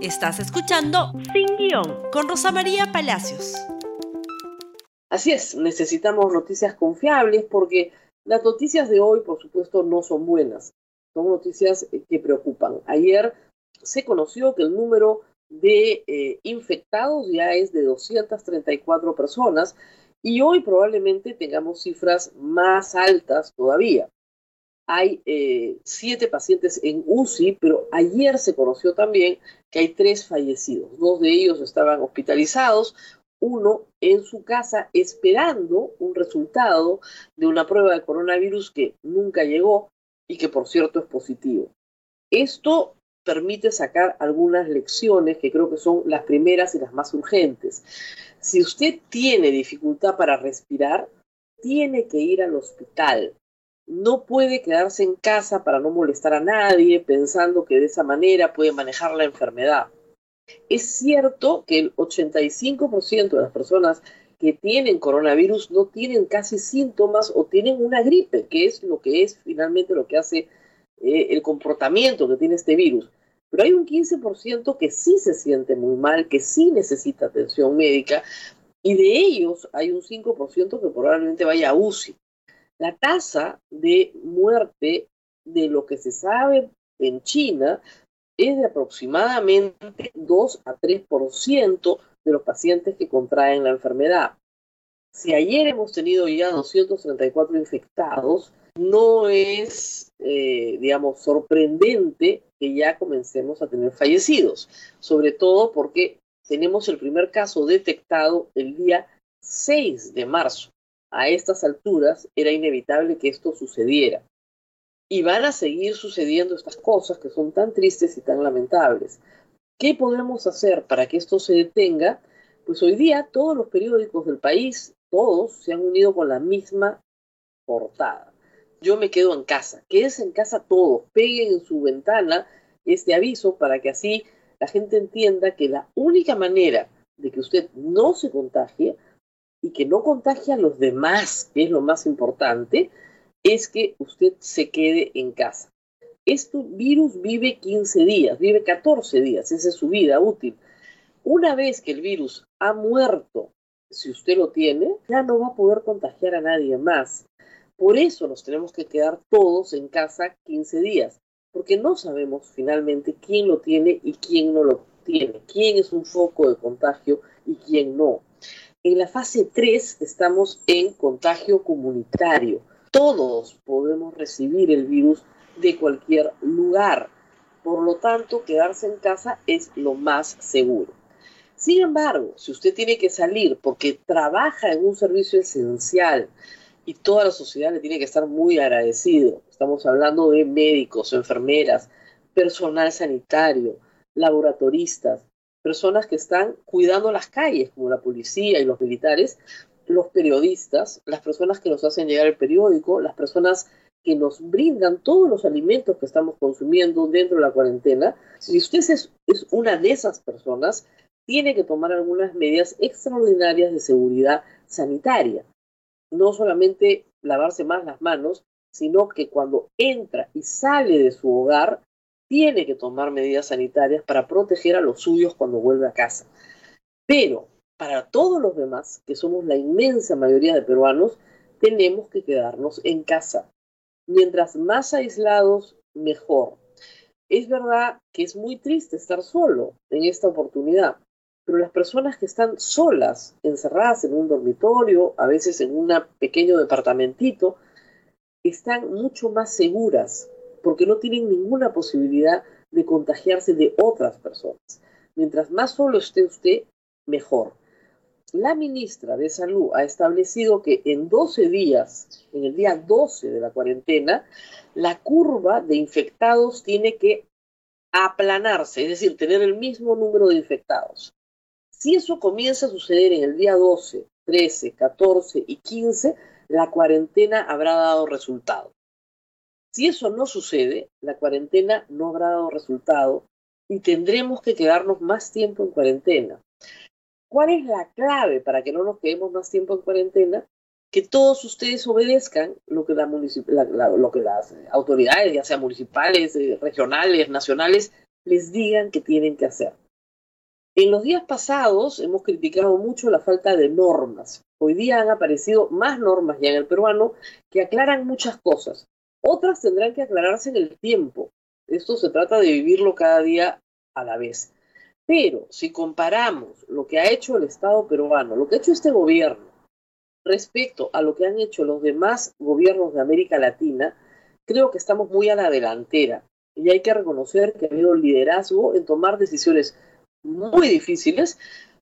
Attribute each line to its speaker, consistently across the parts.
Speaker 1: Estás escuchando Sin Guión con Rosa María Palacios.
Speaker 2: Así es, necesitamos noticias confiables porque las noticias de hoy, por supuesto, no son buenas. Son noticias que preocupan. Ayer se conoció que el número de eh, infectados ya es de 234 personas y hoy probablemente tengamos cifras más altas todavía hay eh, siete pacientes en UCI, pero ayer se conoció también que hay tres fallecidos. Dos de ellos estaban hospitalizados, uno en su casa esperando un resultado de una prueba de coronavirus que nunca llegó y que por cierto es positivo. Esto permite sacar algunas lecciones que creo que son las primeras y las más urgentes. Si usted tiene dificultad para respirar, tiene que ir al hospital no puede quedarse en casa para no molestar a nadie, pensando que de esa manera puede manejar la enfermedad. Es cierto que el 85% de las personas que tienen coronavirus no tienen casi síntomas o tienen una gripe, que es lo que es finalmente lo que hace eh, el comportamiento que tiene este virus. Pero hay un 15% que sí se siente muy mal, que sí necesita atención médica, y de ellos hay un 5% que probablemente vaya a UCI. La tasa de muerte de lo que se sabe en China es de aproximadamente 2 a 3% de los pacientes que contraen la enfermedad. Si ayer hemos tenido ya 234 infectados, no es, eh, digamos, sorprendente que ya comencemos a tener fallecidos, sobre todo porque tenemos el primer caso detectado el día 6 de marzo a estas alturas era inevitable que esto sucediera. Y van a seguir sucediendo estas cosas que son tan tristes y tan lamentables. ¿Qué podemos hacer para que esto se detenga? Pues hoy día todos los periódicos del país, todos se han unido con la misma portada. Yo me quedo en casa. Quédense en casa todos. Peguen en su ventana este aviso para que así la gente entienda que la única manera de que usted no se contagie y que no contagie a los demás, que es lo más importante, es que usted se quede en casa. Este virus vive 15 días, vive 14 días, esa es su vida útil. Una vez que el virus ha muerto, si usted lo tiene, ya no va a poder contagiar a nadie más. Por eso nos tenemos que quedar todos en casa 15 días, porque no sabemos finalmente quién lo tiene y quién no lo tiene, quién es un foco de contagio y quién no. En la fase 3 estamos en contagio comunitario. Todos podemos recibir el virus de cualquier lugar. Por lo tanto, quedarse en casa es lo más seguro. Sin embargo, si usted tiene que salir porque trabaja en un servicio esencial y toda la sociedad le tiene que estar muy agradecido, estamos hablando de médicos, enfermeras, personal sanitario, laboratoristas, personas que están cuidando las calles, como la policía y los militares, los periodistas, las personas que nos hacen llegar el periódico, las personas que nos brindan todos los alimentos que estamos consumiendo dentro de la cuarentena. Si usted es, una de esas personas, tiene que tomar algunas medidas extraordinarias de seguridad sanitaria. No solamente lavarse más las manos, sino que cuando entra y sale de su hogar, tiene que tomar medidas sanitarias para proteger a los suyos cuando vuelve a casa. Pero para todos los demás, que somos la inmensa mayoría de peruanos, tenemos que quedarnos en casa. Mientras más aislados, mejor. Es verdad que es muy triste estar solo en esta oportunidad, pero las personas que están solas, encerradas en un dormitorio, a veces en un pequeño departamentito, están mucho más seguras porque no tienen ninguna posibilidad de contagiarse de otras personas. Mientras más solo esté usted, mejor. La ministra de Salud ha establecido que en 12 días, en el día 12 de la cuarentena, la curva de infectados tiene que aplanarse, es decir, tener el mismo número de infectados. Si eso comienza a suceder en el día 12, 13, 14 y 15, la cuarentena habrá dado resultado. Si eso no sucede, la cuarentena no habrá dado resultado y tendremos que quedarnos más tiempo en cuarentena. ¿Cuál es la clave para que no nos quedemos más tiempo en cuarentena? Que todos ustedes obedezcan lo que, las autoridades, ya sean municipales, eh, regionales, nacionales, les digan que tienen que hacer. En los días pasados hemos criticado mucho la falta de normas. Hoy día han aparecido más normas ya en el peruano que aclaran muchas cosas. Otras tendrán que aclararse en el tiempo. Esto se trata de vivirlo cada día a la vez. Pero si comparamos lo que ha hecho el Estado peruano, lo que ha hecho este gobierno, respecto a lo que han hecho los demás gobiernos de América Latina, creo que estamos muy a la delantera. Y hay que reconocer que ha habido liderazgo en tomar decisiones muy difíciles,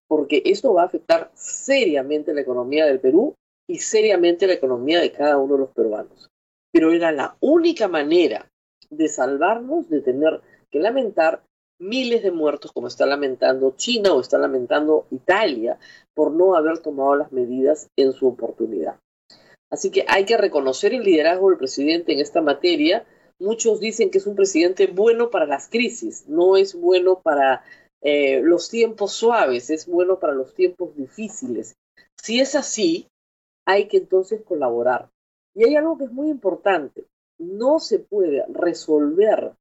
Speaker 2: porque esto va a afectar seriamente la economía del Perú y seriamente la economía de cada uno de los peruanos. Pero era la única manera de salvarnos de tener que lamentar miles de muertos como está lamentando China o está lamentando Italia por no haber tomado las medidas en su oportunidad. Así que hay que reconocer el liderazgo del presidente en esta materia. Muchos dicen que es un presidente bueno para las crisis, no es bueno para eh, los tiempos suaves, es bueno para los tiempos difíciles. Si es así, hay que entonces colaborar. Y hay algo que es muy importante. No se puede resolver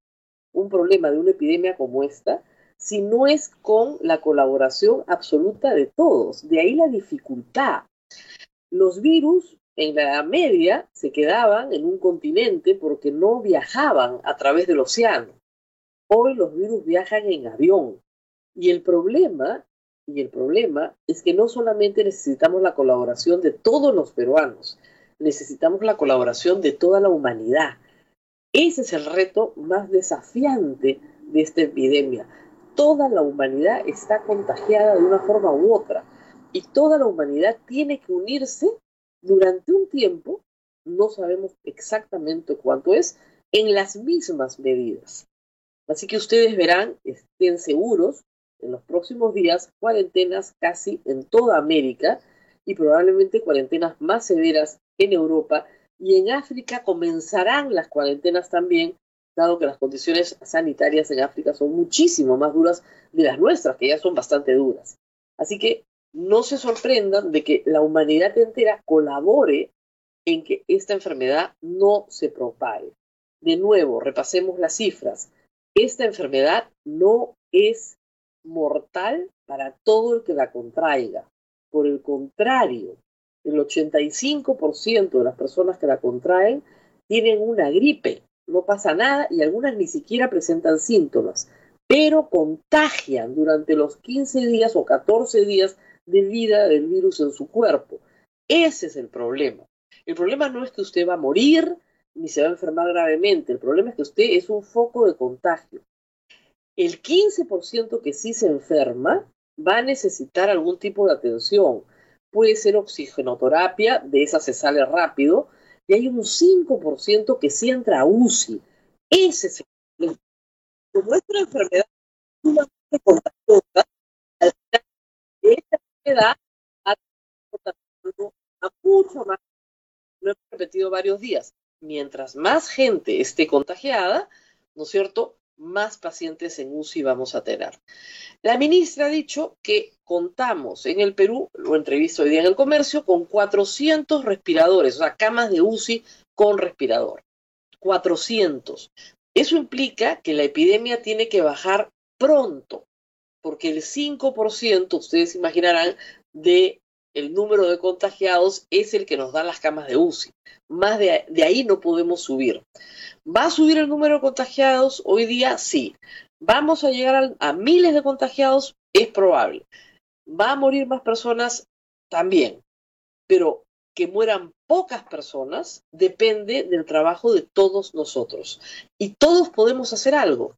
Speaker 2: un problema de una epidemia como esta si no es con la colaboración absoluta de todos. De ahí la dificultad. Los virus en la Media se quedaban en un continente porque no viajaban a través del océano. Hoy los virus viajan en avión. Y el problema, y el problema es que no solamente necesitamos la colaboración de todos los peruanos, necesitamos la colaboración de toda la humanidad. Ese es el reto más desafiante de esta epidemia. Toda la humanidad está contagiada de una forma u otra y toda la humanidad tiene que unirse durante un tiempo, no sabemos exactamente cuánto es, en las mismas medidas. Así que ustedes verán, estén seguros, en los próximos días cuarentenas casi en toda América y probablemente cuarentenas más severas en Europa y en África comenzarán las cuarentenas también, dado que las condiciones sanitarias en África son muchísimo más duras de las nuestras, que ya son bastante duras. Así que no se sorprendan de que la humanidad entera colabore en que esta enfermedad no se propague. De nuevo, repasemos las cifras. Esta enfermedad no es mortal para todo el que la contraiga. Por el contrario, el 85% de las personas que la contraen tienen una gripe, no pasa nada y algunas ni siquiera presentan síntomas, pero contagian durante los 15 días o 14 días de vida del virus en su cuerpo. Ese es el problema. El problema no es que usted va a morir ni se va a enfermar gravemente, el problema es que usted es un foco de contagio. El 15% que sí se enferma va a necesitar algún tipo de atención. Puede ser oxigenoterapia, de esa se sale rápido, y hay un 5% que sí entra a UCI. Ese es el. Como nuestra enfermedad es sumamente contagiosa, esta enfermedad ha a mucho más. Lo he repetido varios días. Mientras más gente esté contagiada, ¿no es cierto? Más pacientes en UCI vamos a tener. La ministra ha dicho que contamos en el Perú, lo entrevisto hoy día en el comercio, con 400 respiradores, o sea, camas de UCI con respirador. 400. Eso implica que la epidemia tiene que bajar pronto, porque el 5%, ustedes imaginarán, de el número de contagiados es el que nos da las camas de UCI. Más de, ahí no podemos subir. ¿Va a subir el número de contagiados? Hoy día sí. ¿Vamos a llegar a, miles de contagiados? Es probable. ¿Va a morir más personas? También. Pero que mueran pocas personas depende del trabajo de todos nosotros. Y todos podemos hacer algo.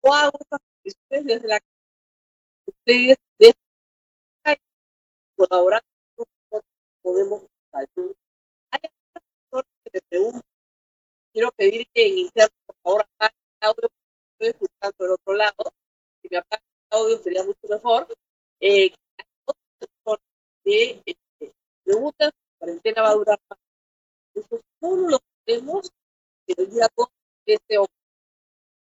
Speaker 2: O hago desde la ustedes desde colaborando podemos ayudar. Hay personas que me preguntan quiero pedir que en interno, por favor, apague el audio, estoy escuchando del otro lado. Si me apagan el audio sería mucho mejor. Eh, que eh, preguntan si la cuarentena va a durar más. Eso solo lo tenemos el día 2 de este octubre.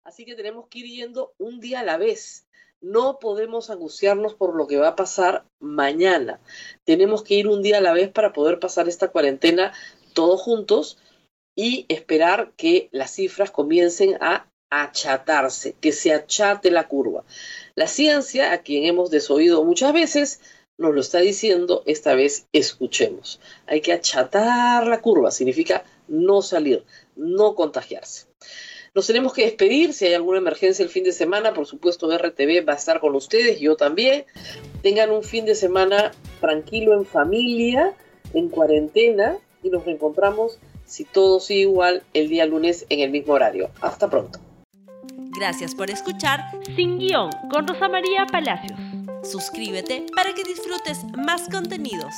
Speaker 2: Así que tenemos que ir yendo un día a la vez. No podemos angustiarnos por lo que va a pasar mañana. Tenemos que ir un día a la vez para poder pasar esta cuarentena todos juntos y esperar que las cifras comiencen a achatarse, que se achate la curva. La ciencia, a quien hemos desoído muchas veces, nos lo está diciendo, esta vez escuchemos. Hay que achatar la curva, significa no salir, no contagiarse. Nos tenemos que despedir. Si hay alguna emergencia el fin de semana, por supuesto, RTV va a estar con ustedes, yo también. Tengan un fin de semana tranquilo en familia, en cuarentena, y nos reencontramos, si todo sigue igual, el día lunes en el mismo horario. Hasta pronto.
Speaker 1: Gracias por escuchar Sin Guión con Rosa María Palacios. Suscríbete para que disfrutes más contenidos.